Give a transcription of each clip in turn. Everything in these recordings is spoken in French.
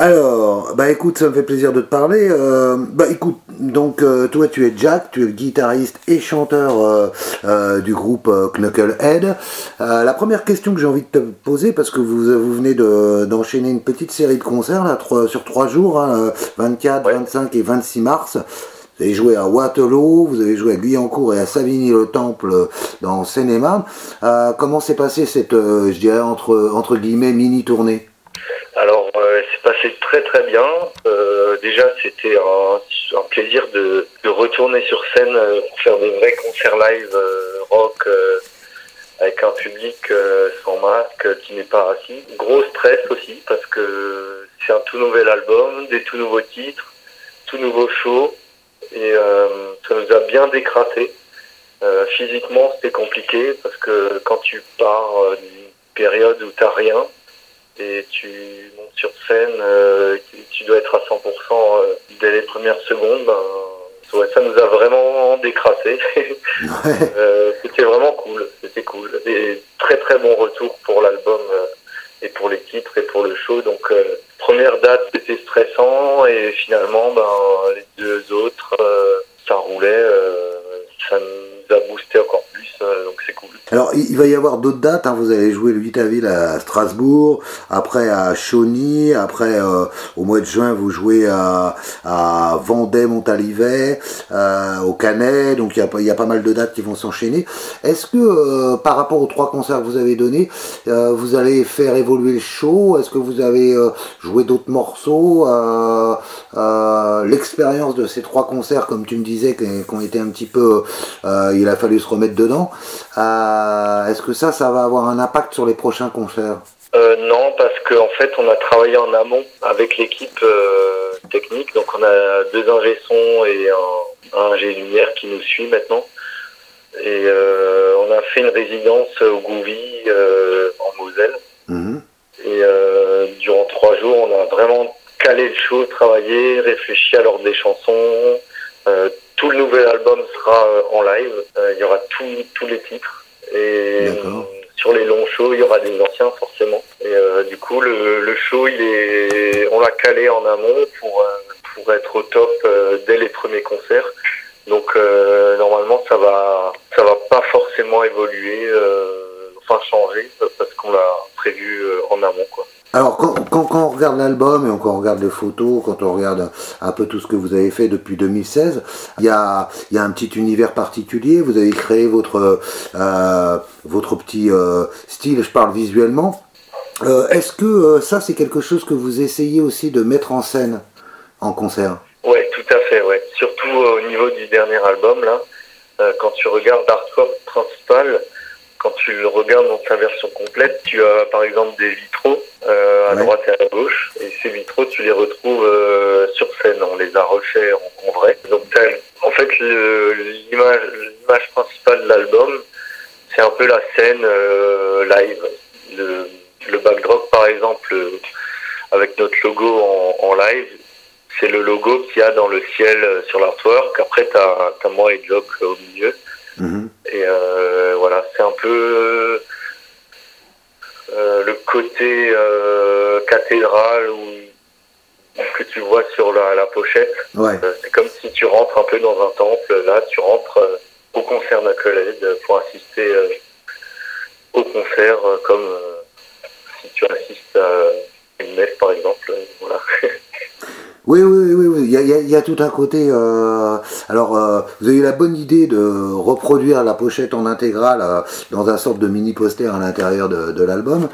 Alors, bah écoute, ça me fait plaisir de te parler. Euh, bah écoute, donc euh, toi tu es Jack, tu es le guitariste et chanteur euh, du groupe Knucklehead. la première question que j'ai envie de te poser, parce que vous, vous venez d'enchaîner une petite série de concerts là, sur trois jours, 24, hein, 25 et 26 mars. Vous avez joué à Waterloo, vous avez joué à Guyancourt et à Savigny-le-Temple dans Seine-et-Marne. comment s'est passé cette, je dirais, entre, entre guillemets, mini-tournée? Alors, euh, c'est passé très très bien. Euh, déjà, c'était un, plaisir de, retourner sur scène euh, pour faire des vrais concerts live rock avec un public sans masque qui n'est pas assis. Gros stress aussi parce que c'est un tout nouvel album, des tout nouveaux titres, tout nouveau show et ça nous a bien décrassé. physiquement, c'était compliqué parce que quand tu pars d'une période où t'as rien, et tu montes sur scène, euh, tu dois être à 100% euh, dès les premières secondes, ben, ça nous a vraiment décrassé. euh, c'était vraiment cool, c'était cool. Et très très bon retour pour l'album euh, et pour les titres et pour le show. Donc première date c'était stressant et finalement ben, les deux autres ça roulait, ça nous a boosté encore plus, donc c'est cool. Alors, il va y avoir d'autres dates. Hein. Vous allez jouer le 8 avril à Strasbourg, après à Chauny, après euh, au mois de juin vous jouez à, à Vendée, Montalivet, euh, au Canet. Donc il y, a, pas mal de dates qui vont s'enchaîner. Est-ce que euh, par rapport aux trois concerts que vous avez donnés, vous allez faire évoluer le show? Est-ce que vous avez joué d'autres morceaux? L'expérience de ces trois concerts, comme tu me disais, qui, ont été un petit peu, il a fallu se remettre dedans. Est-ce que ça, ça va avoir un impact sur les prochains concerts euh, Non, parce qu'en en fait, on a travaillé en amont avec l'équipe euh, technique. Donc, on a deux ingé et un, un ingé lumière qui nous suit maintenant. Et on a fait une résidence au Gouvy en Moselle. Mhm. Et durant trois jours, on a vraiment calé le show, travaillé, réfléchi à l'ordre des chansons. tout le nouvel album sera en live. il y aura tous les titres. Et sur les longs shows, il y aura des anciens forcément. Et euh, du coup, le, le, show, il est, on l'a calé en amont pour euh, pour être au top euh, dès les premiers concerts. Donc normalement, ça va ça va pas forcément évoluer, enfin changer parce qu'on l'a prévu en amont quoi. Alors, quand, quand, on regarde l'album et quand on regarde les photos, quand on regarde un peu tout ce que vous avez fait depuis 2016, il y a, y a un petit univers particulier. Vous avez créé votre, euh, votre petit euh, style, je parle visuellement. Euh, Est-ce que euh, ça, c'est quelque chose que vous essayez aussi de mettre en scène en concert? Oui, tout à fait, ouais. Surtout au niveau du dernier album, là. quand tu regardes l'artwork principal, quand tu le regardes dans sa version complète, tu as par exemple des vitraux euh, à droite et à gauche, et ces vitraux, tu les retrouves euh, sur scène. On les a refaits en, vrai. Donc, en fait, l'image principale de l'album, c'est un peu la scène euh, live. Le, le, backdrop, par exemple, avec notre logo en, live, c'est le logo qu'il y a dans le ciel sur l'artwork. Après, tu as, moi et Jock au milieu. Mhm. Et euh, voilà, c'est un peu euh, le côté euh, cathédrale ou que tu vois sur la, pochette. c'est comme si tu rentres un peu dans un temple. Là, tu rentres au concert d'Acoled pour assister au concert comme si tu assistes à une messe, par exemple. Oui, oui, oui, oui. Il y a, tout un côté. Euh, alors, euh, vous avez eu la bonne idée de reproduire la pochette en intégrale euh, dans un sorte de mini poster à l'intérieur de l'album.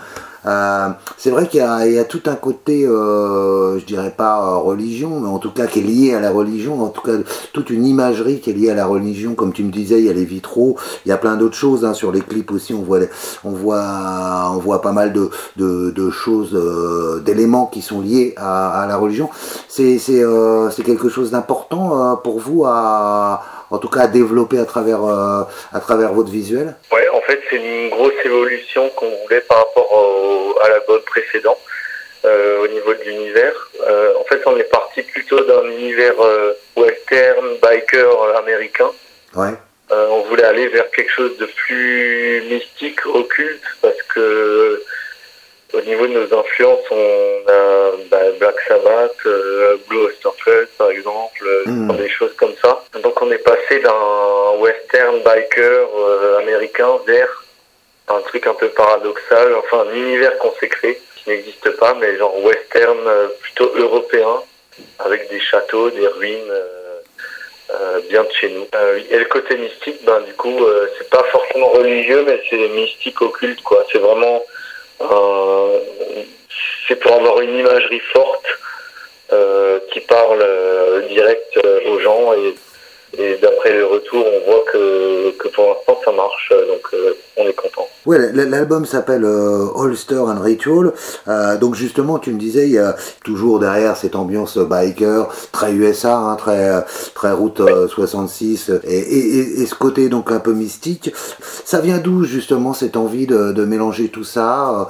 Euh, c'est vrai qu'il y, y, a tout un côté, euh, je dirais pas euh, religion, mais en tout cas qui est lié à la religion, en tout cas toute une imagerie qui est liée à la religion, comme tu me disais, il y a les vitraux, il y a plein d'autres choses, hein, sur les clips aussi, on voit, on voit, on voit pas mal de, de, de choses, euh, d'éléments qui sont liés à, à la religion. C'est quelque chose d'important pour vous à en tout cas à développer à travers, euh, à travers votre visuel Ouais, en fait, c'est une grosse évolution qu'on voulait par rapport à l'album précédent. Euh, au niveau de l'univers. Euh, en fait, on est parti plutôt d'un univers western, biker américain. Ouais. on voulait aller vers quelque chose de plus mystique, occulte, parce que au niveau de nos influences, on a bah, Black Sabbath, euh, Blue Osterfeld par exemple, mm. des choses comme ça. Donc on est passé d'un western biker euh, américain vers un truc un peu paradoxal, enfin un univers qu'on s'est créé, qui n'existe pas, mais genre western plutôt européen, avec des châteaux, des ruines. bien de chez nous. et le côté mystique, ben du coup, c'est pas forcément religieux, mais c'est mystique occulte, quoi. C'est vraiment euh, c'est pour avoir une imagerie forte euh, qui parle euh, direct aux gens et et d'après le retour, on voit que, que pour l'instant ça marche, donc euh, on est content. Oui, l'album s'appelle euh, Holster and Ritual. Euh, donc justement, tu me disais, il y a toujours derrière cette ambiance biker, très USA, hein, très très route 66, et, et, et, ce côté donc un peu mystique. Ça vient d'où justement cette envie de, de mélanger tout ça?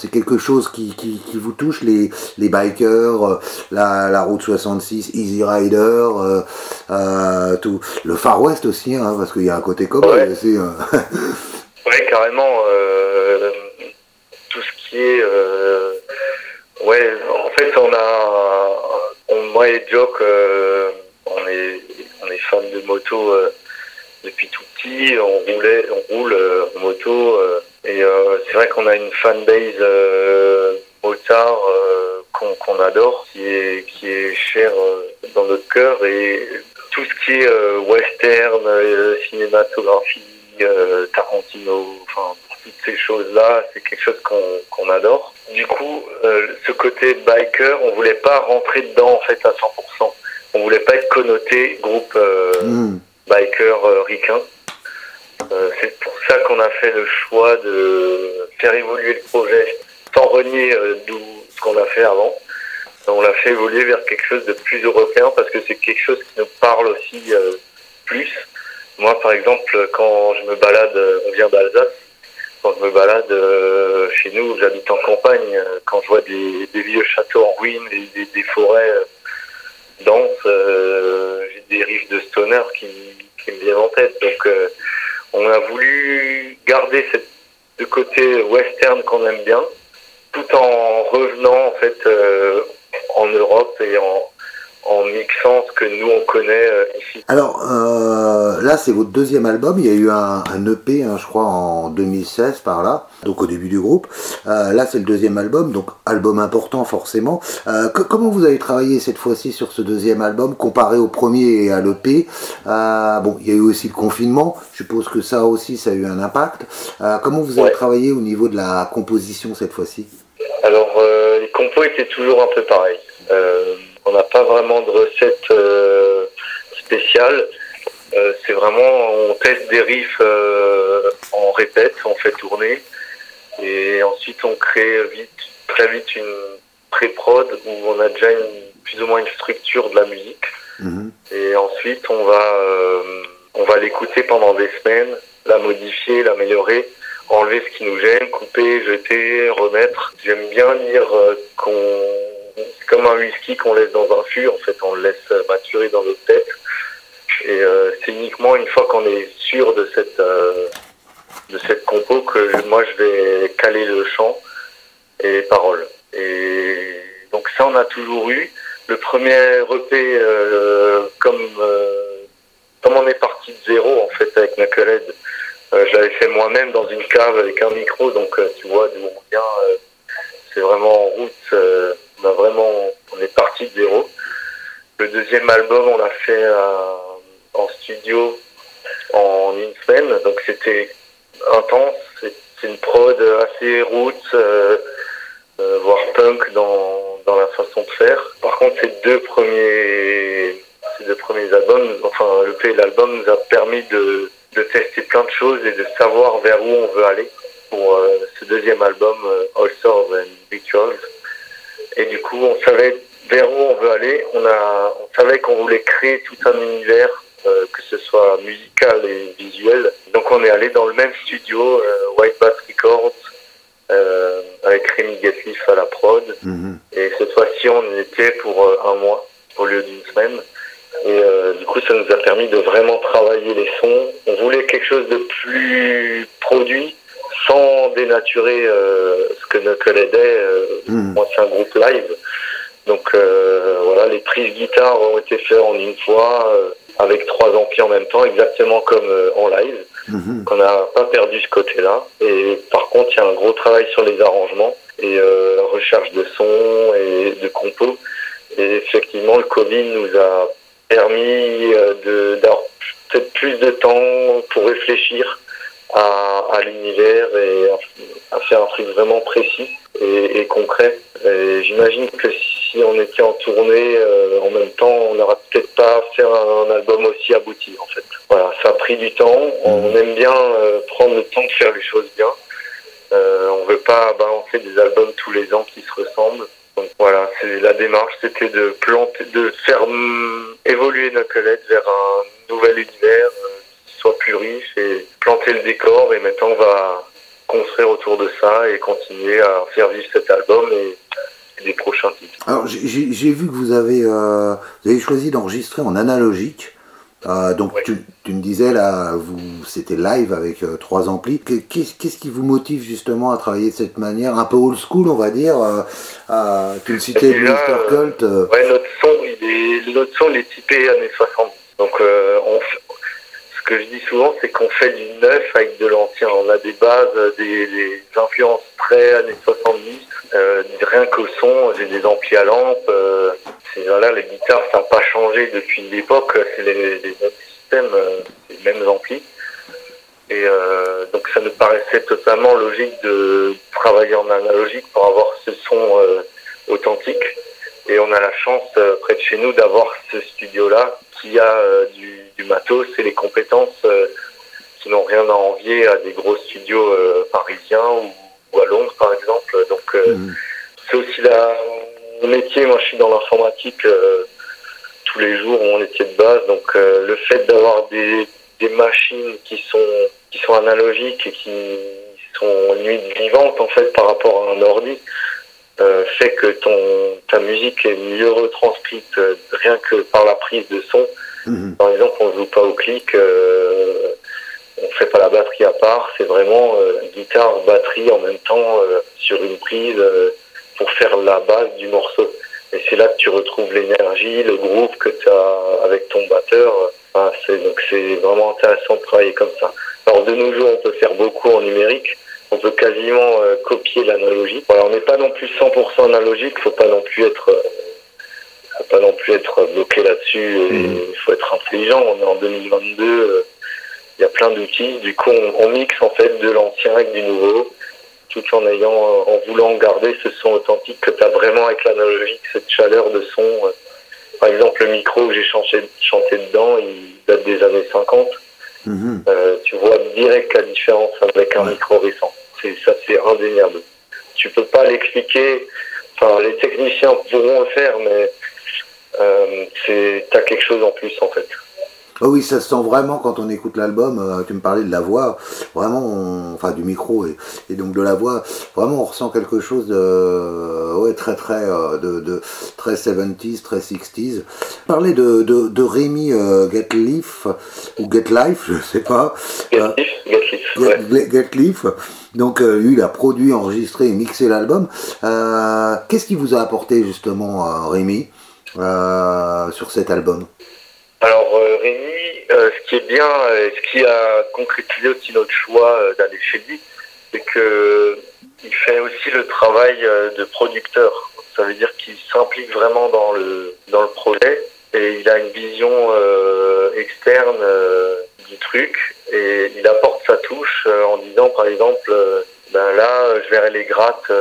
C'est quelque chose qui, qui, qui, vous touche, les, les bikers, la, la route 66, Easy Rider. Euh, tout. Le Far West aussi, hein, parce qu'il y a un côté cowboy ouais. aussi. Hein. ouais, carrément. Euh, tout ce qui est. Euh, ouais, en fait, on a. On, moi et Jock, on, est, on est fan de moto depuis tout petit. On, roulait, on roule en moto. et c'est vrai qu'on a une fanbase motard qu'on adore, qui est, qui est cher dans notre cœur et tout ce qui est euh, western, euh, cinématographie, euh, Tarantino, enfin toutes ces choses-là, c'est quelque chose qu'on adore. Du coup, ce côté biker, on voulait pas rentrer dedans en fait à 100%. On voulait pas être connoté groupe mm. biker ricain. c'est pour ça qu'on a fait le choix de faire évoluer le projet sans renier d'où ce qu'on a fait avant on l'a fait évoluer vers quelque chose de plus européen parce que c'est quelque chose qui nous parle aussi euh, plus. Moi, par exemple, quand je me balade, on vient d'Alsace, quand je me balade euh, chez nous, j'habite en campagne, euh, quand je vois des, vieux châteaux en ruine, des, forêts denses, j'ai des riffs de stoner qui, me viennent en tête. Donc, on a voulu garder ce côté western qu'on aime bien, tout en revenant en fait en Europe et en, en mixant ce que nous on connaît euh, ici. Alors euh, là c'est votre deuxième album, il y a eu un, un EP hein, je crois en 2016 par là, donc au début du groupe. Euh, là c'est le deuxième album, donc album important forcément. Euh, comment vous avez travaillé cette fois-ci sur ce deuxième album comparé au premier et à l'EP euh, Bon, il y a eu aussi le confinement, je suppose que ça aussi ça a eu un impact. Euh, comment vous avez travaillé au niveau de la composition cette fois-ci? Alors les compos étaient toujours un peu pareils. Euh, on n'a pas vraiment de recette euh, spéciale. Euh, c'est vraiment, on teste des riffs, on répète, on fait tourner, et ensuite on crée vite, très vite une pré-prod où on a déjà plus ou moins une structure de la musique. Mhm. Et ensuite on va, on va l'écouter pendant des semaines, la modifier, l'améliorer enlever ce qui nous gêne, couper, jeter, remettre. J'aime bien dire qu'on c'est comme un whisky qu'on laisse dans un fût, en fait, on le laisse maturer dans notre tête. Et euh, c'est uniquement une fois qu'on est sûr de cette euh, de cette compo que moi je vais caler le chant et les paroles. Et donc ça on a toujours eu. Le premier EP euh, comme comme on est parti de zéro en fait avec Knucklehead, je l'avais fait moi-même dans une cave avec un micro, donc tu vois d'où on vient. c'est vraiment en route on a vraiment, on est parti de zéro. Le deuxième album, on l'a fait euh, en studio en une semaine, donc c'était intense. C'est une prod assez euh, euh, voire punk dans, dans la façon de faire. Par contre, ces deux premiers, ces deux premiers albums, enfin le P et l'album, nous a permis de, plein de choses et de savoir vers où on veut aller pour ce deuxième album, All Stars and Rituals. Et du coup, on savait vers où on veut aller. On, a, on savait qu'on voulait créer tout un univers, euh, que ce soit musical et visuel. Donc on est allé dans le même studio, euh, White Bat Records, euh, avec Rémi Gatlif à la prod. Mhm. Et cette fois-ci, on y était pour un mois au lieu d'une semaine. Et du coup, ça nous a permis de vraiment travailler les sons. On voulait quelque chose de plus produit, sans dénaturer ce que Knucklehead est. Hmm. Moi, c'est un groupe live. Donc voilà, les prises guitare ont été faites en une fois avec trois amplis en même temps, exactement comme en live. Mhm. On n'a pas perdu ce côté-là. Et par contre, il y a un gros travail sur les arrangements et euh, recherche de son et de compos. Et effectivement, le Covid nous a permis euh, d'avoir peut-être plus de temps pour réfléchir à, à l'univers et à, faire un truc vraiment précis et, et concret. Et j'imagine que si on était en tournée euh, en même temps, on n'aurait peut-être pas fait un, album aussi abouti en fait. Voilà, ça a pris du temps. On mmh. aime bien euh, prendre le temps de faire les choses bien. Euh, on veut pas balancer des albums tous les ans qui se ressemblent. Donc voilà, c'est la démarche, c'était de planter, de faire mm, évoluer Knucklehead vers un nouvel univers euh, qui soit plus riche et planter le décor. Et maintenant, on va construire autour de ça et continuer à faire vivre cet album et, les prochains titres. Alors j'ai vu que vous avez, euh, vous avez choisi d'enregistrer en analogique. Euh, donc tu, me disais là, vous c'était live avec euh, trois amplis. Qu'est-ce qui vous motive justement à travailler de cette manière, un peu old school on va dire euh, Tu me citais Mr. Cult. Ouais, notre son, il est, notre son il est typé années 60. Donc on, que je dis souvent, c'est qu'on fait du neuf avec de l'ancien. On a des bases, des, influences très années 70 euh, rien qu'au son, j'ai des amplis à lampe. Euh, voilà, les guitares, ça n'a pas changé depuis l'époque. C'est les, mêmes systèmes, euh, les mêmes amplis. Et euh, donc ça nous paraissait totalement logique de travailler en analogique pour avoir ce son authentique. Et on a la chance près de chez nous d'avoir ce studio-là qui a du, du, matos et les compétences qui n'ont rien à envier à des gros studios parisiens ou ou à Londres par exemple. Donc euh, mhm. c'est aussi la, mon métier, moi je suis dans l'informatique euh, tous les jours, mon métier de base. Donc euh, le fait d'avoir des, des machines qui sont qui sont analogiques et qui sont limite vivantes en fait par rapport à un ordi euh, fait que ton ta musique est mieux retranscrite rien que par la prise de son. Par exemple, on joue pas au clic, euh, on fait pas la batterie à part, c'est vraiment euh, guitare, batterie en même temps euh, sur une prise euh, pour faire la base du morceau. Et c'est là que tu retrouves l'énergie, le groupe que tu as avec ton batteur. c'est, donc c'est vraiment intéressant de travailler comme ça. Alors de nos jours, on peut faire beaucoup en numérique. On peut quasiment copier l'analogie. Voilà, on n'est pas non plus 100% analogique. Faut pas non plus être faut pas non plus être bloqué là-dessus. Mmh. Il faut être intelligent. On est en 2022 il y a plein d'outils. Du coup, on, mixe en fait de l'ancien avec du nouveau, tout en ayant, en voulant garder ce son authentique que tu as vraiment avec l'analogique, cette chaleur de son. Par exemple, le micro que j'ai chanté, chanté dedans, il date des années 50. Mhm. Euh, tu vois direct la différence avec un micro récent. C'est ça, c'est indéniable. Tu peux pas l'expliquer. Enfin, les techniciens pourront le faire, mais euh, c'est t'as quelque chose en plus en fait. Oh oui, ça se sent vraiment quand on écoute l'album. Euh, tu me parlais de la voix, vraiment, enfin du micro et, donc de la voix. Vraiment, on ressent quelque chose de, ouais, très très euh, de, de, très 70s, très 60s. Parler de de, de Rémi euh, Getliff ou Get Life, je sais pas. Getliff, Donc lui, il a produit, enregistré et mixé l'album. Qu'est-ce qui vous a apporté justement, Rémi, sur cet album alors euh, Rémi, euh, ce qui est bien, ce qui a concrétisé aussi notre choix euh, d'aller chez lui, c'est que il fait aussi le travail de producteur. Ça veut dire qu'il s'implique vraiment dans le dans le projet et il a une vision externe du truc et il apporte sa touche en disant par exemple ben là je verrai les grattes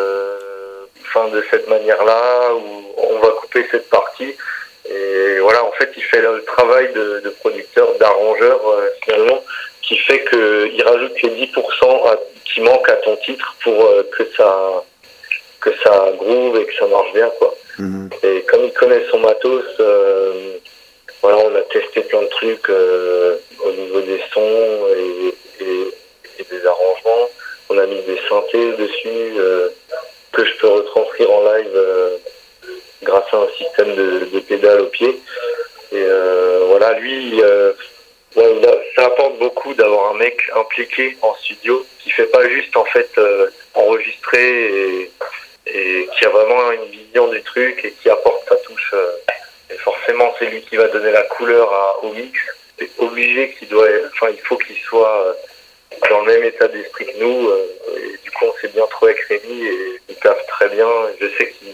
de cette manière-là ou on va couper cette partie et voilà, en fait, il fait le travail de, de producteur, d'arrangeur, euh, finalement, qui fait qu'il rajoute les 10% qui manquent à ton titre pour euh, que ça que ça groove et que ça marche bien, quoi. Mhm. Et comme il connaît son matos, euh, voilà, on a testé plein de trucs au niveau des sons et, et, et, des arrangements. On a mis des synthés dessus que je peux retranscrire en live grâce à un système de, de pédales au pied. Et euh, voilà, lui, euh, ça apporte beaucoup d'avoir un mec impliqué en studio qui fait pas juste en fait enregistrer et, qui a vraiment une vision du truc et qui apporte sa touche. et forcément, c'est lui qui va donner la couleur au mix. C'est obligé qu'il doit, enfin, il faut qu'il soit dans le même état d'esprit que nous. et du coup, on s'est bien trouvé avec Rémi très bien. Je sais qu'il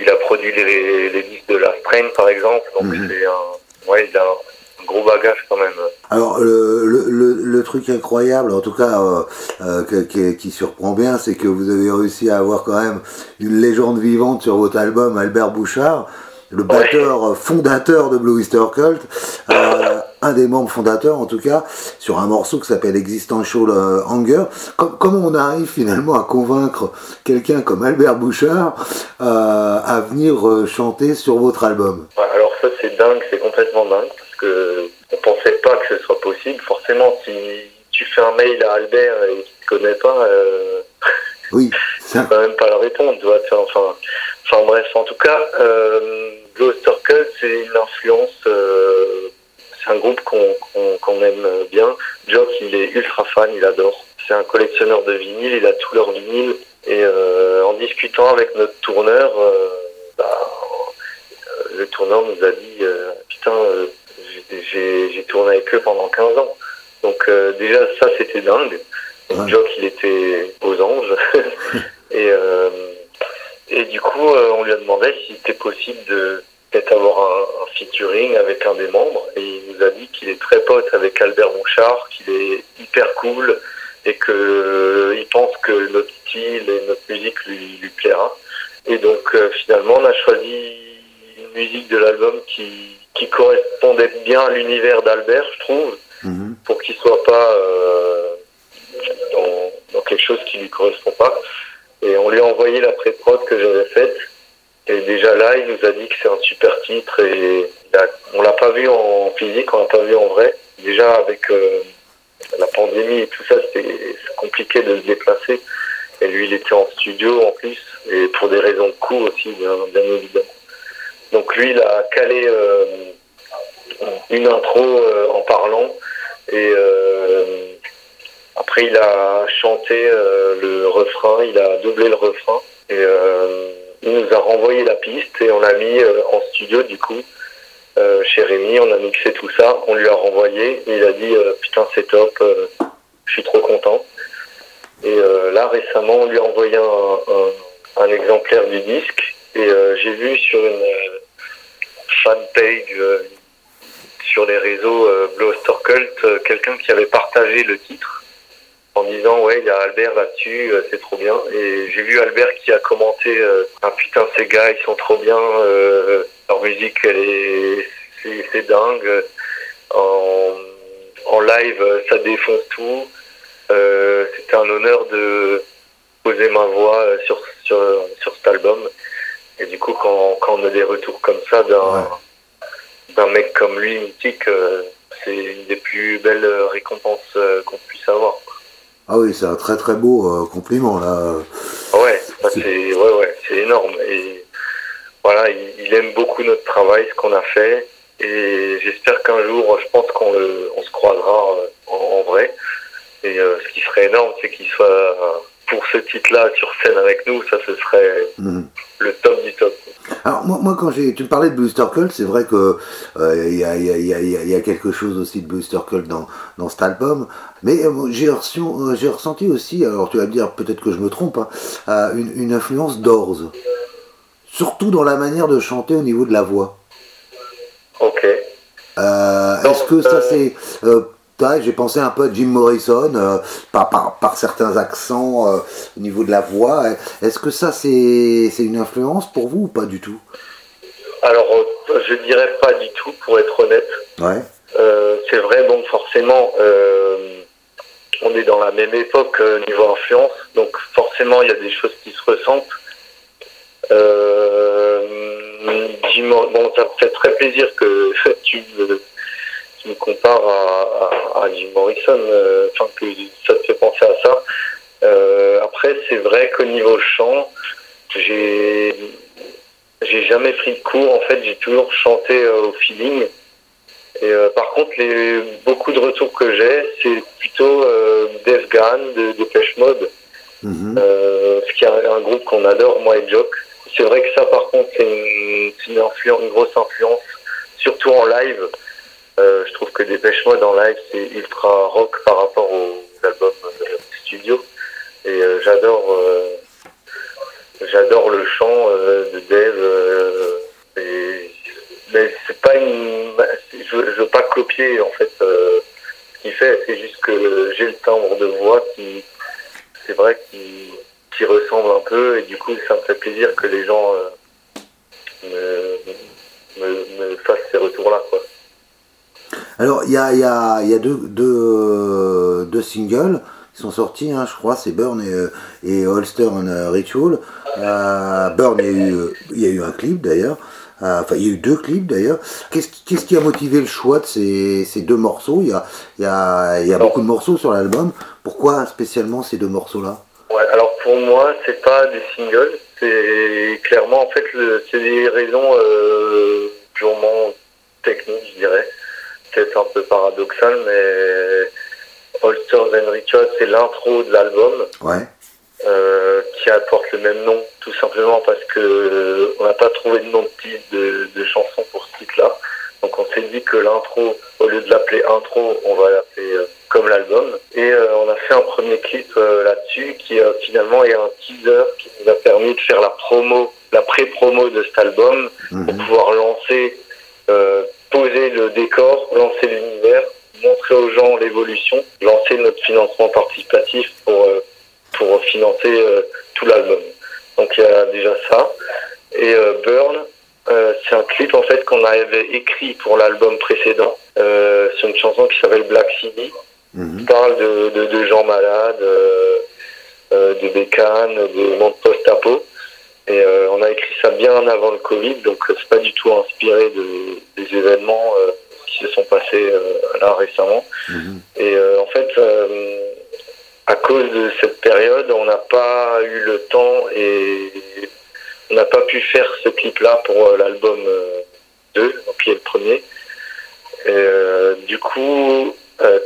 il a produit les, les disques de la Strain, par exemple. Donc, mhm. c'est un, ouais, il a un gros bagage quand même. Alors, le, le, le, truc incroyable, en tout cas, euh, euh, qui, qui, surprend bien, c'est que vous avez réussi à avoir quand même une légende vivante sur votre album, Albert Bouchard, le batteur fondateur de Blue Easter Cult. Euh, un des membres fondateurs en tout cas, sur un morceau qui s'appelle Existential euh, Anger. comment on arrive finalement à convaincre quelqu'un comme Albert Bouchard euh, à venir euh, chanter sur votre album? Alors ça c'est dingue, c'est complètement dingue, parce que on pensait pas que ce soit possible. Forcément, si tu fais un mail à Albert et qu'il ne connaît pas, oui, ça... quand même pas le répondre. Tu vois, enfin, enfin bref, en tout cas, euh, Circle, c'est une influence c'est un groupe qu'on aime bien. Jock, il est ultra fan, il adore. C'est un collectionneur de vinyles, il a tous leurs vinyles. Et euh, en discutant avec notre tourneur, euh, bah, euh, le tourneur nous a dit Putain, j'ai tourné avec eux pendant 15 ans. Donc déjà, ça, c'était dingue. Donc, Jock, il était aux anges. et, et du coup, on lui a demandé si c'était possible de peut-être avoir un, featuring avec un des membres et il nous a dit qu'il est très pote avec Albert Bouchard, qu'il est hyper cool et que euh, pense que notre style et notre musique lui, lui plaira. Et donc euh, finalement on a choisi une musique de l'album qui, qui correspondait bien à l'univers d'Albert, je trouve, mhm. pour qu'il soit pas euh, dans, dans, quelque chose qui lui correspond pas. Et on lui a envoyé la pré-prod que j'avais faite et déjà là, il nous a dit que c'est un super titre et on l'a pas vu en physique, on l'a pas vu en vrai. Déjà avec euh, la pandémie et tout ça, c'était compliqué de se déplacer. Et lui, il était en studio en plus, et pour des raisons de coût aussi, bien, évidemment. Donc lui, il a calé euh, une intro euh, en parlant et après il a chanté le refrain, il a doublé le refrain et il nous a renvoyé la piste et on l'a mis euh, en studio du coup euh, chez Rémi, on a mixé tout ça, on lui a renvoyé il a dit euh, putain c'est top, je suis trop content. Et là récemment on lui a envoyé un, exemplaire du disque et j'ai vu sur une fanpage sur les réseaux Blue Cult quelqu'un qui avait partagé le titre en disant ouais il y a Albert là-dessus euh, c'est trop bien. Et j'ai vu Albert qui a commenté euh, ah putain ces gars ils sont trop bien euh, leur musique elle est c'est dingue. En, en live ça défonce tout. C'était un honneur de poser ma voix sur sur sur cet album. Et du coup quand, quand on a des retours comme ça d'un d'un mec comme lui mythique c'est une des plus belles récompenses qu'on puisse avoir ah oui, c'est un très très beau euh, compliment là. Ouais, c'est ouais, ouais, énorme. Et voilà, il, aime beaucoup notre travail, ce qu'on a fait. Et j'espère qu'un jour, je pense qu'on on se croisera euh, en, vrai. Et euh, ce qui serait énorme, c'est qu'il soit pour ce titre-là sur scène avec nous. Ça, ce serait mhm. le top du top. Alors moi, moi quand j'ai, tu me parlais de Booster Cult, c'est vrai que euh, il y, a, y, a, y, a, quelque chose aussi de Booster Cult dans, dans cet album, mais euh, j'ai, euh, j'ai ressenti aussi, alors tu vas me dire peut-être que je me trompe, hein, une, une, influence d'Orz, surtout dans la manière de chanter au niveau de la voix. Ok. est-ce que ça c'est j'ai pensé un peu à Jim Morrison, euh, par, par, certains accents euh, au niveau de la voix. Est-ce que ça, c'est une influence pour vous ou pas du tout? Alors, euh, je dirais pas du tout, pour être honnête. Ouais. c'est vrai, bon, forcément, on est dans la même époque niveau influence, donc forcément, il y a des choses qui se ressentent. Jim, bon, ça me fait très plaisir que tu me compare à, Jim Morrison, euh, enfin que ça te fait penser à ça. Euh, après, c'est vrai qu'au niveau chant, j'ai j'ai jamais pris de cours. En fait, j'ai toujours chanté euh, au feeling. Et par contre, les, beaucoup de retours que j'ai, c'est plutôt euh, Def de Dépêche Mode, ce qui est un, groupe qu'on adore, moi et Joke. C'est vrai que ça, par contre, c'est une, une, une, grosse influence, surtout en live. Je trouve que Dépêche Mode en live, c'est ultra rock par rapport aux albums studio. Et j'adore j'adore le chant de Dave mais c'est pas une. Je, je veux pas copier en fait euh, ce qu'il fait. C'est juste que j'ai le timbre de voix qui, c'est vrai, qui, qui ressemble un peu et du coup ça me fait plaisir que les gens euh, me, me, fassent ces retours-là, quoi. Alors il y a, y, a, y a deux, deux, deux singles qui sont sortis, hein, je crois, c'est Burn et, et Holster on Ritual. Euh, Burn, il y, a eu, il y a eu un clip d'ailleurs. Euh, enfin, il y a eu deux clips d'ailleurs. Qu'est-ce qui a motivé le choix de ces, ces deux morceaux? Il y a, il y a, il y a beaucoup de morceaux sur l'album. Pourquoi spécialement ces deux morceaux-là? Ouais, alors pour moi, c'est pas des singles. C'est clairement, en fait, c'est des raisons euh, purement techniques, je dirais. C'est un peu paradoxal, mais Holsters and Rituals, c'est l'intro de l'album. Ouais. Euh, qui apporte le même nom, tout simplement parce que euh, on n'a pas trouvé de nom de titre de, de chanson pour ce titre-là. Donc on s'est dit que l'intro, au lieu de l'appeler intro, on va l'appeler euh, comme l'album. Et on a fait un premier clip là-dessus qui finalement est un teaser qui nous a permis de faire la promo, la pré-promo de cet album pour mhm. pouvoir lancer, le décor, lancer l'univers, montrer aux gens l'évolution, lancer notre financement participatif pour pour financer euh, tout l'album. Donc il y a déjà ça. Et euh, Burn, euh, c'est un clip en fait qu'on avait écrit pour l'album précédent. c'est une chanson qui s'appelle Black City. Qui parle de, de, gens malades, de bécanes, de monde post-apo. Et on a écrit ça bien avant le Covid, donc c'est pas du tout inspiré de, des événements qui se sont passés là récemment. Mhm. Et en fait, à cause de cette période, on n'a pas eu le temps et on n'a pas pu faire ce clip-là pour euh, l'album 2, euh, donc qui est le premier. Euh, du coup,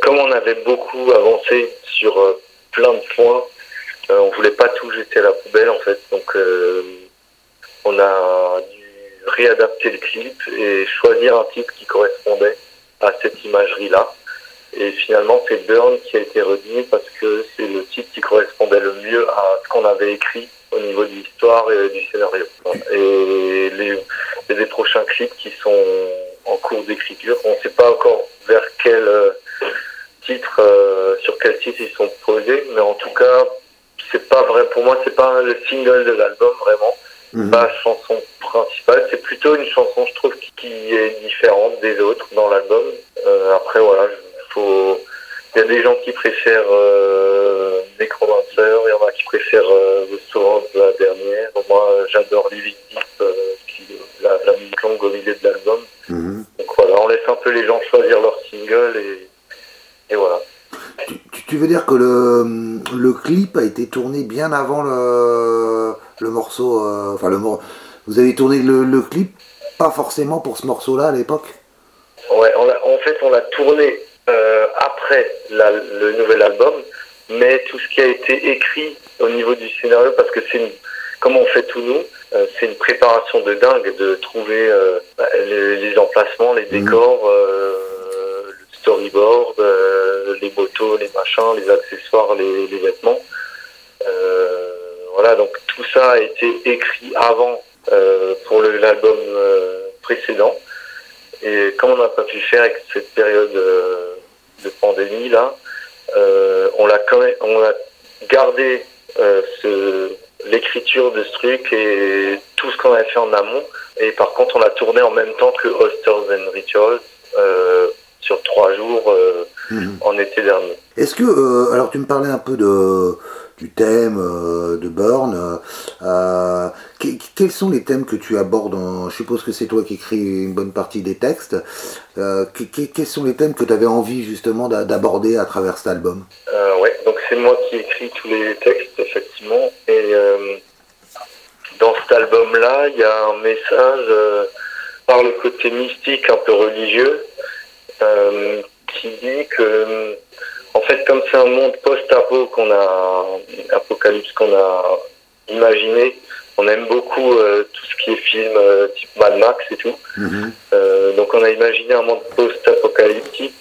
comme on avait beaucoup avancé sur plein de points, on voulait pas tout jeter à la poubelle en fait. Donc on a dû réadapter le clip et choisir un titre qui correspondait à cette imagerie-là. Et finalement, c'est Burn qui a été retenu parce que c'est le titre qui correspondait le mieux à ce qu'on avait écrit au niveau de l'histoire et du scénario. Et les, les prochains clips qui sont en cours d'écriture, on ne sait pas encore vers quel euh, titre, euh, sur quel titre ils sont posés, mais en tout cas, c'est pas vrai. Pour moi, c'est pas le single de l'album vraiment. Mhm. Pas la chanson principale, c'est plutôt une chanson, je trouve, qui, est différente des autres dans l'album. Euh, après, voilà, je il y a des gens qui préfèrent euh, Necromancer, il y en a qui préfèrent euh, The la dernière. Moi, j'adore Living Deep, euh, qui, la, la musique longue au milieu de l'album. Mhm. Donc voilà, on laisse un peu les gens choisir leur single et, et voilà. Tu, veux dire que le, le clip a été tourné bien avant le, le morceau, euh, enfin le vous avez tourné le, le clip pas forcément pour ce morceau-là à l'époque? Ouais, on en fait on l'a tourné euh, après le nouvel album, mais tout ce qui a été écrit au niveau du scénario, parce que c'est comme on fait tout nous, euh, c'est une préparation de dingue de trouver euh, les, emplacements, les mhm. décors, le storyboard, les motos, les machins, les accessoires, les, les vêtements. Voilà, donc tout ça a été écrit avant pour l'album précédent. Et comme on n'a pas pu faire avec cette période de pandémie là, euh, on l'a quand même, on a gardé euh, ce, l'écriture de ce truc et tout ce qu'on avait fait en amont. Et par contre, on a tourné en même temps que Hosters and Rituals euh, sur trois jours mhm. en été dernier. Est-ce que, alors tu me parlais un peu de du thème euh, de Burn. Euh, quels sont les thèmes que tu abordes Je suppose que c'est toi qui écris une bonne partie des textes. Euh, quels sont les thèmes que tu avais envie justement d'aborder à travers cet album? Ouais, donc c'est moi qui écris tous les textes, effectivement. Et dans cet album-là, il y a un message par le côté mystique, un peu religieux, qui dit que fait, comme c'est un monde post-apo qu'on a, apocalypse qu'on a imaginé, on aime beaucoup euh, tout ce qui est film euh, type Mad Max et tout. Mhm. Euh, donc on a imaginé un monde post-apocalyptique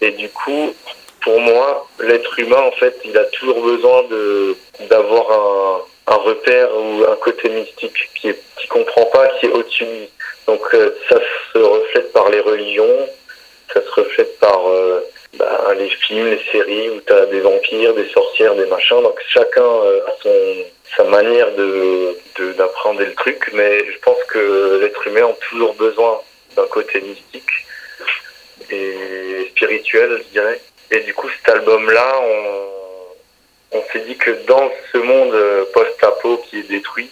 et du coup, pour moi, l'être humain en fait, il a toujours besoin de d'avoir un, un repère ou un côté mystique qui est qui comprend pas, qui est au-dessus. Donc ça se reflète par les religions, ça se reflète par bah, les films, les séries où tu as des vampires, des sorcières, des machins. Donc chacun euh, a son, sa manière de d'apprendre le truc, mais je pense que l'être humain a toujours besoin d'un côté mystique et spirituel, je dirais. Et du coup, cet album-là, on, on s'est dit que dans ce monde euh, post-apo qui est détruit,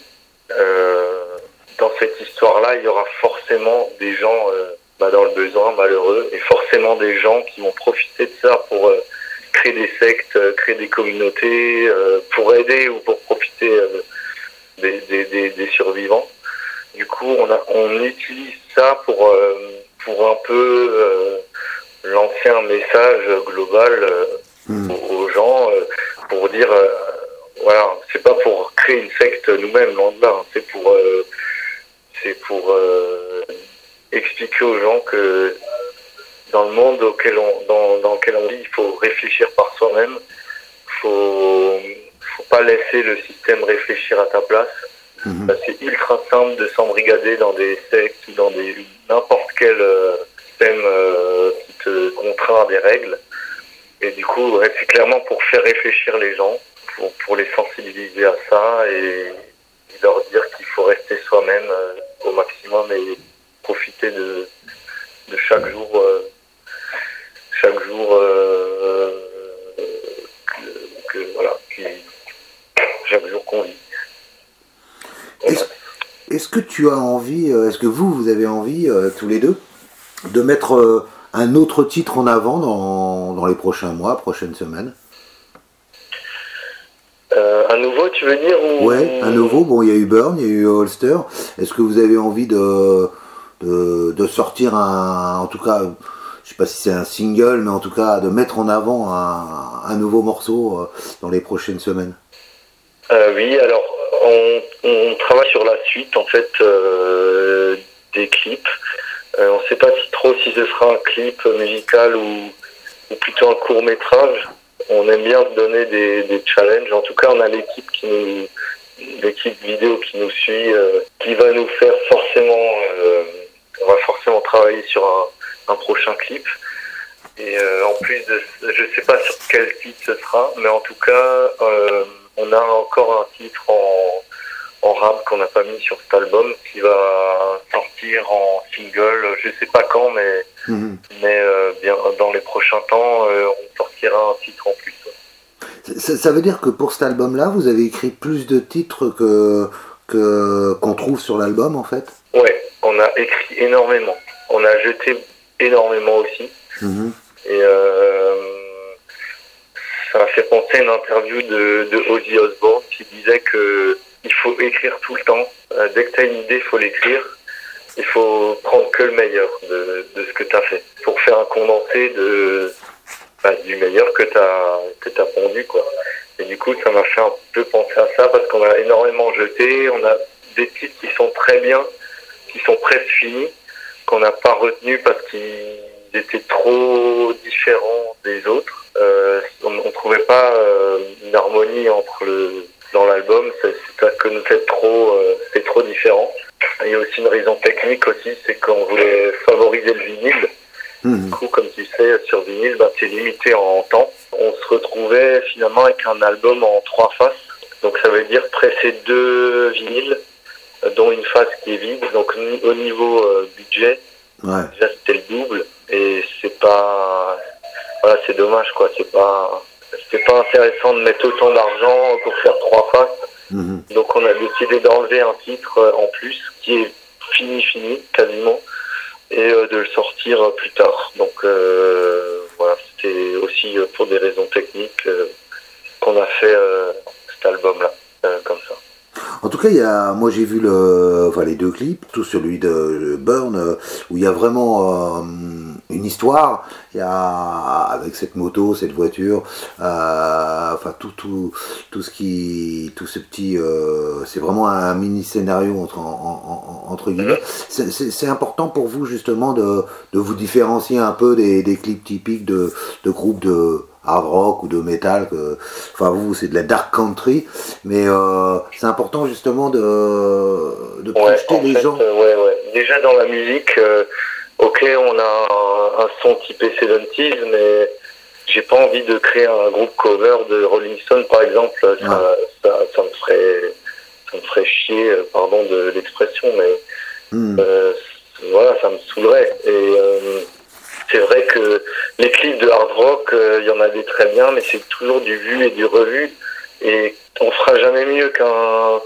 euh, dans cette histoire-là, il y aura forcément des gens bah, dans le besoin malheureux et forcément des gens qui vont profiter de ça pour euh, créer des sectes, euh, créer des communautés, euh, pour aider ou pour profiter des, des, des, survivants. Du coup, on, a, on utilise ça pour, pour un peu lancer un message global hmm. aux, gens, pour dire, voilà, c'est pas pour créer une secte nous-mêmes, loin de là, hein. c'est pour, c'est pour expliquer aux gens que dans le monde auquel on, dans, dans lequel on vit, il faut réfléchir par soi-même. Il faut, faut pas laisser le système réfléchir à ta place. Mhm. C'est ultra simple de s'embrigader dans des sectes ou dans des n'importe quel euh, système euh, qui te contraint à des règles. Et du coup, c'est clairement pour faire réfléchir les gens, pour, pour les sensibiliser à ça et, leur dire qu'il faut rester soi-même euh, au maximum et profiter de, de chaque jour, euh, chaque jour euh, que, voilà, chaque jour qu'on vit. Est-ce que tu as envie, euh, est-ce que vous, vous avez envie, tous les deux, de mettre un autre titre en avant dans, dans les prochains mois, prochaines semaines? Un nouveau, tu veux dire ou... Ouais, un nouveau. Bon, il y a eu Burn, il y a eu Holster. Est-ce que vous avez envie de, de, sortir un, en tout cas, je sais pas si c'est un single, mais en tout cas de mettre en avant un, nouveau morceau euh, dans les prochaines semaines euh, Oui, alors on, travaille sur la suite en fait euh, des clips. on ne sait pas trop si ce sera un clip musical ou, plutôt un court métrage. On aime bien donner des, challenges. En tout cas, on a l'équipe qui nous l'équipe vidéo qui nous suit, qui va nous faire forcément on va forcément travailler sur un, prochain clip. Et euh, en plus de, je sais pas sur quel titre ce sera, mais en tout cas, euh, on a encore un titre en, en rap qu'on n'a pas mis sur cet album qui va sortir en single, je sais pas quand, mais mhm. mais euh, bien dans les prochains temps, on sortira un titre en plus. Ça, veut dire que pour cet album-là, vous avez écrit plus de titres que qu'on trouve sur l'album en fait? Ouais, on a écrit énormément. On a jeté énormément aussi. Mhm. Et euh, ça m'a fait penser à une interview de, de Ozzy Osbourne qui disait que il faut écrire tout le temps. Euh, dès que tu as une idée, il faut l'écrire. Il faut prendre que le meilleur de, de ce que tu as fait pour faire un condensé de, bah, du meilleur que tu as, que as pondu. Quoi. Et du coup, ça m'a fait un peu penser à ça parce qu'on a énormément jeté. On a des titres qui sont très bien, qui sont presque finis, qu'on n'a pas retenu parce qu'ils étaient trop différents des autres. Euh, on ne trouvait pas euh, une harmonie entre le dans l'album, c'est que nous fait trop, euh, c'est trop différent. Il y a aussi une raison technique aussi, c'est qu'on voulait favoriser le vinyle. Mmh. Du coup, comme tu sais, sur vinyle, bah, c'est limité en temps. On se retrouvait finalement avec un album en trois faces. Donc ça veut dire presser deux vinyles dont une phase qui est vide. Donc au niveau euh, budget, déjà c'était le double et c'est pas, voilà, c'est dommage quoi. C'est pas, c'est pas intéressant de mettre autant d'argent pour faire trois faces. Mhm. Donc on a décidé d'enlever un titre euh, en plus qui est fini fini quasiment et euh, de le sortir plus tard. Donc voilà, c'était aussi pour des raisons techniques qu'on a fait cet album là comme ça. En tout cas, il y a, moi j'ai vu les deux clips, tout celui de Burn, euh, où il y a vraiment euh, une histoire. Avec cette moto, cette voiture, euh, enfin tout, tout, tout ce qui, tout ce petit, c'est vraiment un mini scénario entre, guillemets. C'est important pour vous justement de, vous différencier un peu des, des clips typiques de, de groupes de hard rock ou de métal. Que, enfin, vous, c'est de la dark country, mais euh, c'est important justement de, de projeter les gens. Euh, ouais, ouais. Déjà dans la musique, euh, ok, on a un, son typé 70s, mais j'ai pas envie de créer un groupe cover de Rolling Stone, par exemple. Ça, ça, ça, me ferait, ça me ferait chier, pardon de l'expression, mais hmm. voilà, ça me saoulerait. Et c'est vrai que les clips de hard rock, euh, il y en a des très bien, mais c'est toujours du vu et du revu. Et on fera jamais mieux qu'un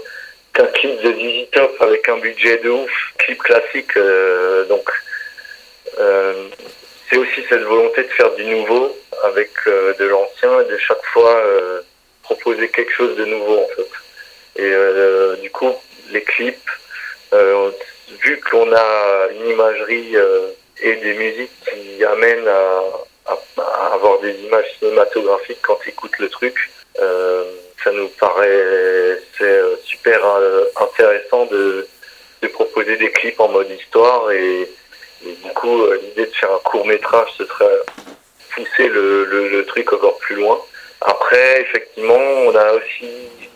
qu'un clip de Dizzy Top avec un budget de ouf, clip classique. Euh, donc euh, c'est aussi cette volonté de faire du nouveau avec de l'ancien et de chaque fois proposer quelque chose de nouveau en fait. Et du coup, les clips, vu qu'on a une imagerie et des musiques qui amènent à, avoir des images cinématographiques quand tu écoutes le truc. Euh, ça nous paraît c'est euh, super euh, intéressant de, de, proposer des clips en mode histoire et, du coup l'idée de faire un court métrage ce serait pousser le, le, truc encore plus loin. Après effectivement on a aussi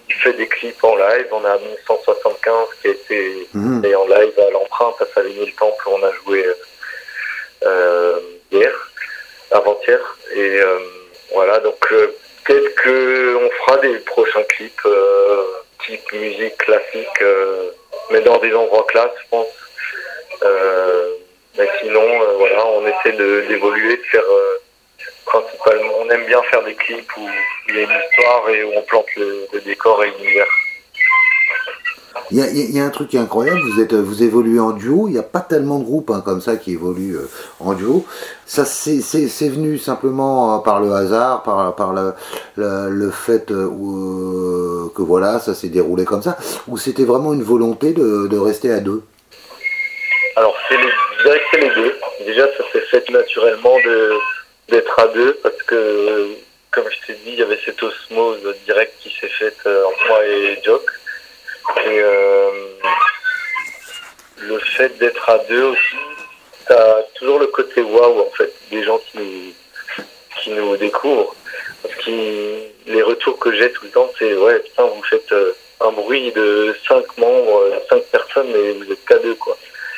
fait des clips en live, on a 1975 qui a été mmh. en live à l'empreinte à Savigny le Temple, on a joué hier, avant-hier. Et euh, voilà, donc euh, peut-être qu'on fera des prochains clips type musique classique, mais dans des endroits classes, je pense. mais sinon, voilà, on essaie d'évoluer, de, faire principalement, on aime bien faire des clips où il y a une histoire et où on plante le, le décor et l'univers. Il y, a, un truc qui est incroyable, vous, évoluez en duo, il n'y a pas tellement de groupes hein, comme ça qui évoluent euh, en duo. Ça, c'est venu simplement euh, par le hasard, par, le, fait euh, que voilà, ça s'est déroulé comme ça, ou c'était vraiment une volonté de, de rester à deux? Alors, c'est les, je dirais que c'est les deux. Déjà, ça s'est fait naturellement d'être à deux, parce que, comme je t'ai dit, il y avait cette osmose directe qui s'est faite entre moi et Jock. Et euh, le fait d'être à deux aussi, t'as toujours le côté waouh en fait, des gens qui, qui nous découvrent. Parce que les retours que j'ai tout le temps, c'est ouais, putain, vous faites euh, un bruit de cinq membres, cinq personnes, mais vous êtes qu'à deux quoi.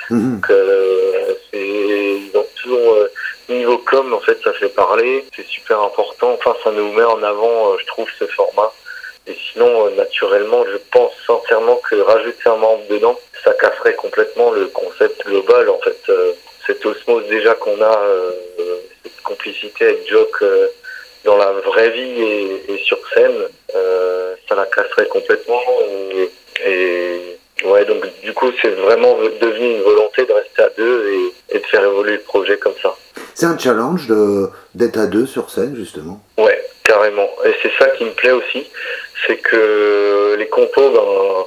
Mhm. Donc, euh, c'est toujours niveau com en fait, ça fait parler, c'est super important. Enfin, ça nous met en avant, je trouve, ce format. Et sinon, euh, naturellement, je pense sincèrement que rajouter un membre dedans, ça casserait complètement le concept global. En fait, euh, cette osmose déjà qu'on a, euh, cette complicité avec Jock dans la vraie vie et, sur scène, ça la casserait complètement. Et, ouais, donc du coup, c'est vraiment devenu une volonté de rester à deux et, et de faire évoluer le projet comme ça. C'est un challenge d'être à deux sur scène, justement. Ouais, carrément. Et c'est ça qui me plaît aussi c'est que les compos, ben,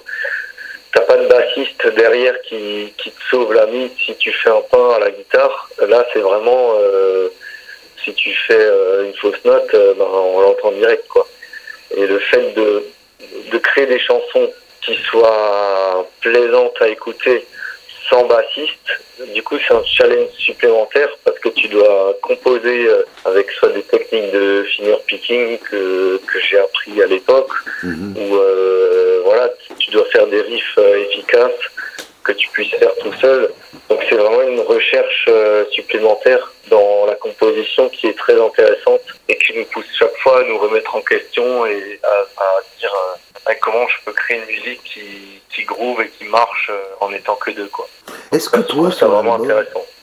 t'as pas de bassiste derrière qui, qui, te sauve la mise si tu fais un pain à la guitare. Là, c'est vraiment, euh, si tu fais euh, une fausse note, euh, ben, on l'entend direct, quoi. Et le fait de, de créer des chansons qui soient plaisantes à écouter, sans bassiste. Du coup, c'est un challenge supplémentaire parce que tu dois composer euh, avec soit des techniques de finger picking que, que j'ai appris à l'époque, mhm. ou euh, voilà, tu dois faire des riffs euh, efficaces que tu puisses faire tout seul. Donc c'est vraiment une recherche supplémentaire dans la composition qui est très intéressante et qui nous pousse chaque fois à nous remettre en question et à, à dire comment je peux créer une musique qui, qui groove et qui marche en étant que deux quoi. Est-ce que toi,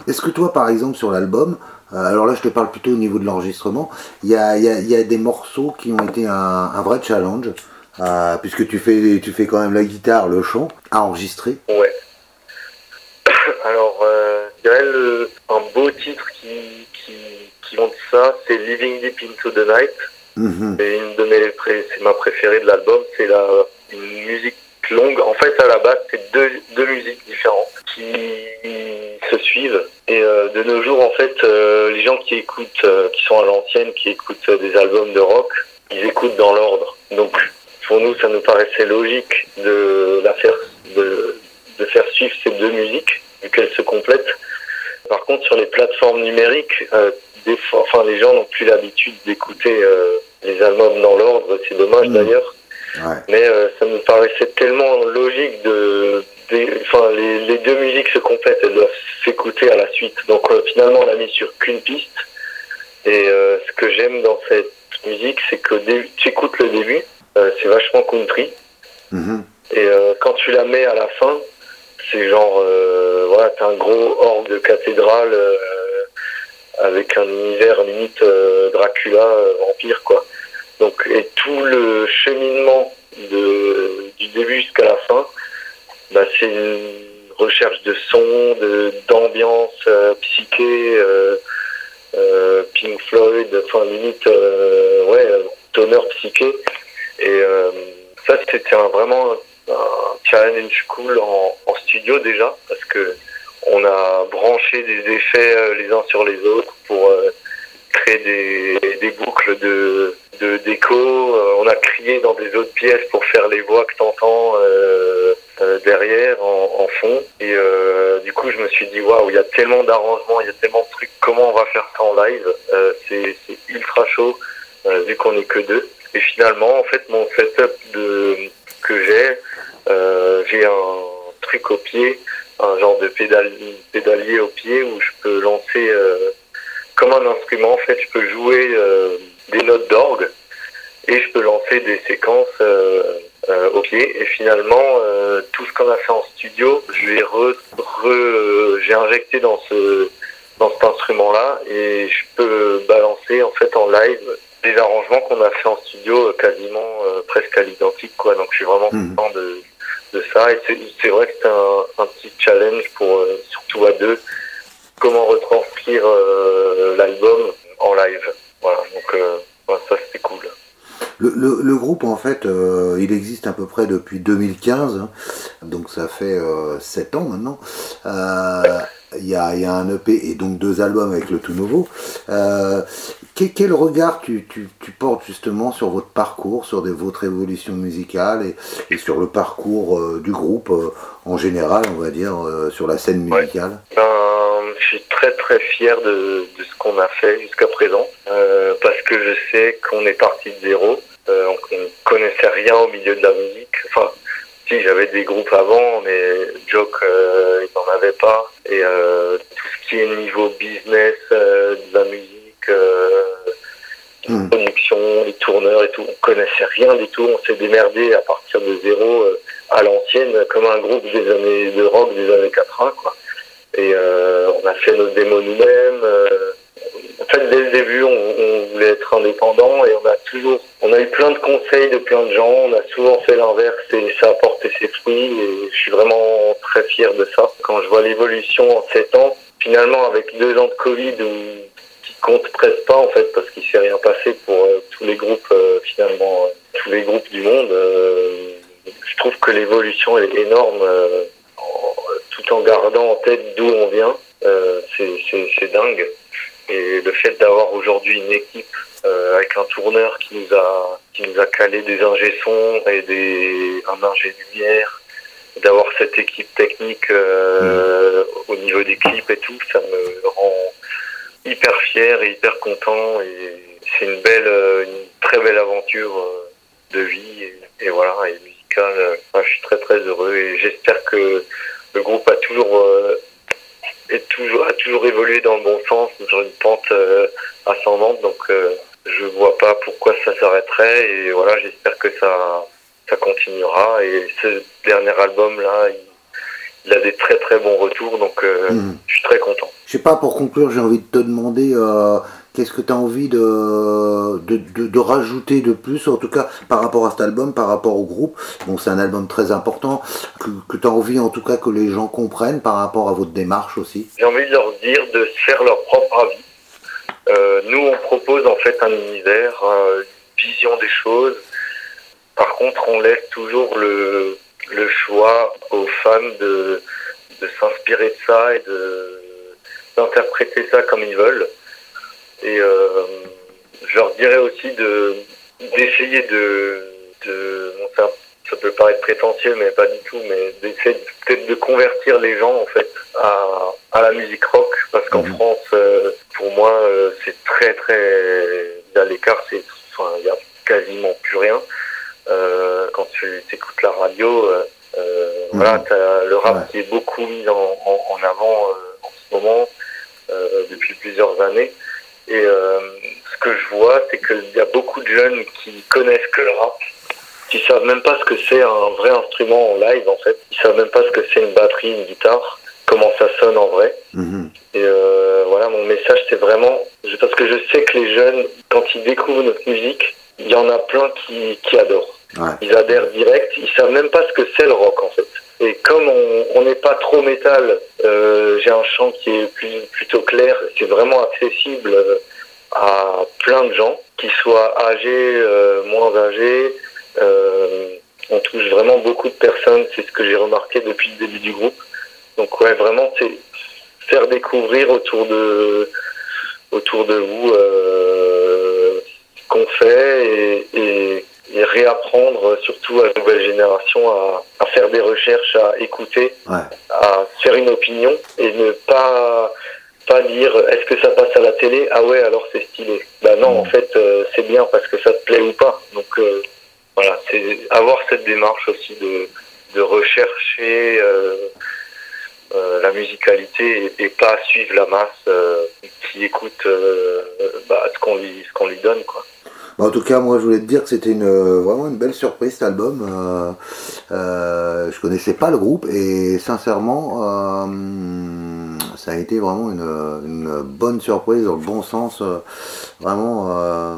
est-ce que toi, par exemple, sur l'album, euh, alors là, je te parle plutôt au niveau de l'enregistrement, il y a, y, a, y a, des morceaux qui ont été un, un vrai challenge, euh, puisque tu fais, tu fais quand même la guitare, le chant, à enregistrer? Ouais. Alors, euh, je dirais le, un beau titre qui, qui, qui montre ça, c'est Living Deep Into the Night. Mm-hmm. C'est une de mes, c'est ma préférée de l'album. C'est la une musique longue. En fait, à la base, c'est deux, deux musiques différentes qui se suivent. Et euh, de nos jours, en fait, euh, les gens qui écoutent, euh, qui sont à l'ancienne, qui écoutent des albums de rock, ils écoutent dans l'ordre. Donc, pour nous, ça nous paraissait logique de la faire, de, de faire suivre ces deux musiques, vu qu'elles se complètent. Par contre, sur les plateformes numériques, des fois, enfin, les gens n'ont plus l'habitude d'écouter les albums dans l'ordre. C'est dommage mmh. d'ailleurs. Ouais. Mais ça nous paraissait tellement logique de enfin, les, les, deux musiques se complètent, elles doivent s'écouter à la suite. Donc euh, finalement, on l'a mis sur qu'une piste. Et euh, ce que j'aime dans cette musique, c'est que tu écoutes le début, euh, c'est vachement country. Mm-hmm. Et quand tu la mets à la fin, c'est genre, voilà, t'as un gros orgue de cathédrale avec un univers limite Dracula, vampire, quoi. Donc, et tout le cheminement du début jusqu'à la fin, bah, c'est une recherche de son, d'ambiance euh, psyché, euh, euh, Pink Floyd, enfin limite, ouais, tonneur psyché. Et ça, c'était vraiment un challenge cool en, en, studio déjà, parce que on a branché des effets les uns sur les autres pour créer des, boucles de d'écho. on a crié dans des autres pièces pour faire les voix que t'entends. Euh, euh, derrière en, fond. Et euh, du coup, je me suis dit, waouh, il y a tellement d'arrangements, il y a tellement de trucs, comment on va faire ça en live? Euh, C'est ultra chaud, vu qu'on est que deux. Et finalement, en fait, mon setup que j'ai, j'ai un truc au pied, un genre de pédal, pédalier au pied où je peux lancer comme un instrument. En fait, je peux jouer des notes d'orgue et je peux lancer des séquences euh, ok. Et finalement, euh, tout ce qu'on a fait en studio, je l'ai re, re j'ai injecté dans ce dans cet instrument-là et je peux balancer en fait en live des arrangements qu'on a fait en studio euh, quasiment presque à l'identique quoi. Donc je suis vraiment mmh. content de de ça et c'est vrai que c'est un, un, petit challenge pour surtout à deux comment retranscrire l'album en live. Voilà. Donc ça c'était cool. Le, le, le, groupe, en fait, euh, il existe à peu près depuis 2015, hein. donc ça fait euh, 7 ans maintenant. Euh, il y, a, y, a, un EP et donc deux albums avec le tout nouveau. Euh, quel, quel, regard tu, tu, tu, portes justement sur votre parcours, sur votre évolution musicale et, et sur le parcours du groupe en général, on va dire, sur la scène musicale? Ouais. Je suis très très fier de, de ce qu'on a fait jusqu'à présent parce que je sais qu'on est parti de zéro euh, on ne connaissait rien au milieu de la musique. Enfin, si j'avais des groupes avant, mais Joke, euh, il n'en avait pas. Et euh, tout ce qui est niveau business de la musique, hmm. production, les tourneurs et tout, on connaissait rien du tout. On s'est démerdé à partir de zéro à l'ancienne, comme un groupe des années de rock des années 80. Quoi. Et on a fait nos démos nous-mêmes en fait, dès le début, on, voulait être indépendant et on a toujours, on a eu plein de conseils de plein de gens. On a souvent fait l'inverse et ça a porté ses fruits et je suis vraiment très fier de ça. Quand je vois l'évolution en 7 ans, finalement, avec deux ans de Covid où, compte presque pas en fait parce qu'il s'est rien passé pour euh, tous les groupes euh, finalement, euh, tous les groupes du monde. je trouve que l'évolution est énorme, tout en gardant en tête d'où on vient. c'est dingue. Et le fait d'avoir aujourd'hui une équipe euh, avec un tourneur qui nous a qui nous a calé des ingé sons et des un ingé lumière, d'avoir cette équipe technique euh, au niveau des clips et tout, ça me rend hyper fier et hyper content et c'est une belle une très belle aventure euh, de vie et, et voilà et musicale. je suis très très heureux et j'espère que le groupe a toujours euh, est toujours, a toujours évolué dans le bon sens, sur une pente euh, ascendante. Donc, euh, je vois pas pourquoi ça s'arrêterait. Et voilà, j'espère que ça, ça continuera. Et ce dernier album-là, il, il, a des très très bons retours. Donc, euh, mmh. je suis très content. Je sais pas, pour conclure, j'ai envie de te demander euh, Qu'est-ce que tu as envie de, de, de, rajouter de plus, en tout cas par rapport à cet album, par rapport au groupe? Bon, c'est un album très important, que, tu as envie en tout cas que les gens comprennent par rapport à votre démarche aussi? J'ai envie de leur dire de faire leur propre avis. Euh, nous, on propose en fait un univers, euh, une vision des choses. Par contre, on laisse toujours le, le choix aux fans de, de s'inspirer de ça et d'interpréter ça comme ils veulent. Et euh, je leur dirais aussi de d'essayer de, de bon, ça, ça peut paraître prétentieux, mais pas du tout, mais d'essayer peut-être de convertir les gens en fait à, à la musique rock, parce qu'en Mhm. France, euh, pour moi, euh, c'est très très a l'écart, c'est enfin il y a quasiment plus rien. Euh, quand tu écoutes la radio, Mhm. voilà, le rap Ouais. qui est beaucoup mis en, en, en avant euh, en ce moment euh, depuis plusieurs années. Et euh, ce que je vois, c'est qu'il y a beaucoup de jeunes qui connaissent que le rap, qui savent même pas ce que c'est un vrai instrument en live en fait. Ils savent même pas ce que c'est une batterie, une guitare, comment ça sonne en vrai. Mhm. Et euh, voilà, mon message, c'est vraiment parce que je sais que les jeunes, quand ils découvrent notre musique, il y en a plein qui, qui adorent. Ouais. Ils adhèrent direct. Ils savent même pas ce que c'est le rock en fait. Et comme on n'est pas trop métal, euh, j'ai un chant qui est plus, plutôt clair. C'est vraiment accessible euh, à plein de gens, qu'ils soient âgés, euh, moins âgés. Euh, on touche vraiment beaucoup de personnes. C'est ce que j'ai remarqué depuis le début du groupe. Donc ouais, vraiment, c'est faire découvrir autour de autour de vous euh, ce qu'on fait et, et, et réapprendre surtout à la nouvelle génération à, à faire des recherches, à écouter, Ouais. à faire une opinion et ne pas pas dire est-ce que ça passe à la télé? Ah ouais alors c'est stylé. Bah non en fait euh, c'est bien parce que ça te plaît ou pas. Donc euh, voilà c'est avoir cette démarche aussi de de rechercher euh, euh, la musicalité et, et pas suivre la masse euh, qui écoute euh, bah, ce qu'on lui ce qu'on lui donne quoi Bah, en tout cas, moi, je voulais te dire que c'était une, euh, vraiment une belle surprise cet album. Euh, euh, je connaissais pas le groupe et sincèrement, euh, ça a été vraiment une, une bonne surprise dans le bon sens. euh, vraiment euh,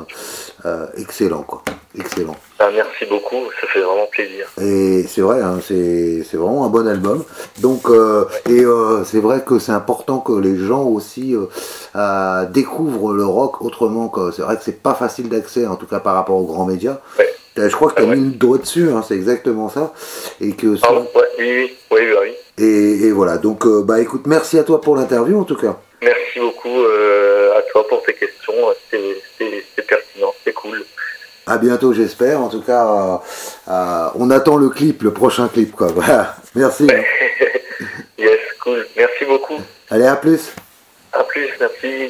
euh, excellent, quoi. Excellent. Ah, merci beaucoup ça fait vraiment plaisir Et c'est vrai, hein, c'est vraiment un bon album. Donc, euh, et euh, c'est vrai que c'est important que les gens aussi euh, découvrent le rock autrement. que C'est vrai que c'est pas facile d'accès, en tout cas par rapport aux grands médias. Ouais. Je crois que tu as Ah ouais. mis le doigt dessus, hein, c'est exactement ça. Et que ah, ça- ouais, oui oui oui oui et, et voilà. Donc, euh, bah écoute, merci à toi pour l'interview en tout cas. Merci beaucoup euh, à toi pour tes questions. C'était pertinent, c'est cool. À bientôt, j'espère. En tout cas, euh, euh, on attend le clip, le prochain clip, quoi. Voilà. Merci. yes, cool. Merci beaucoup. Allez, à plus. À plus, merci.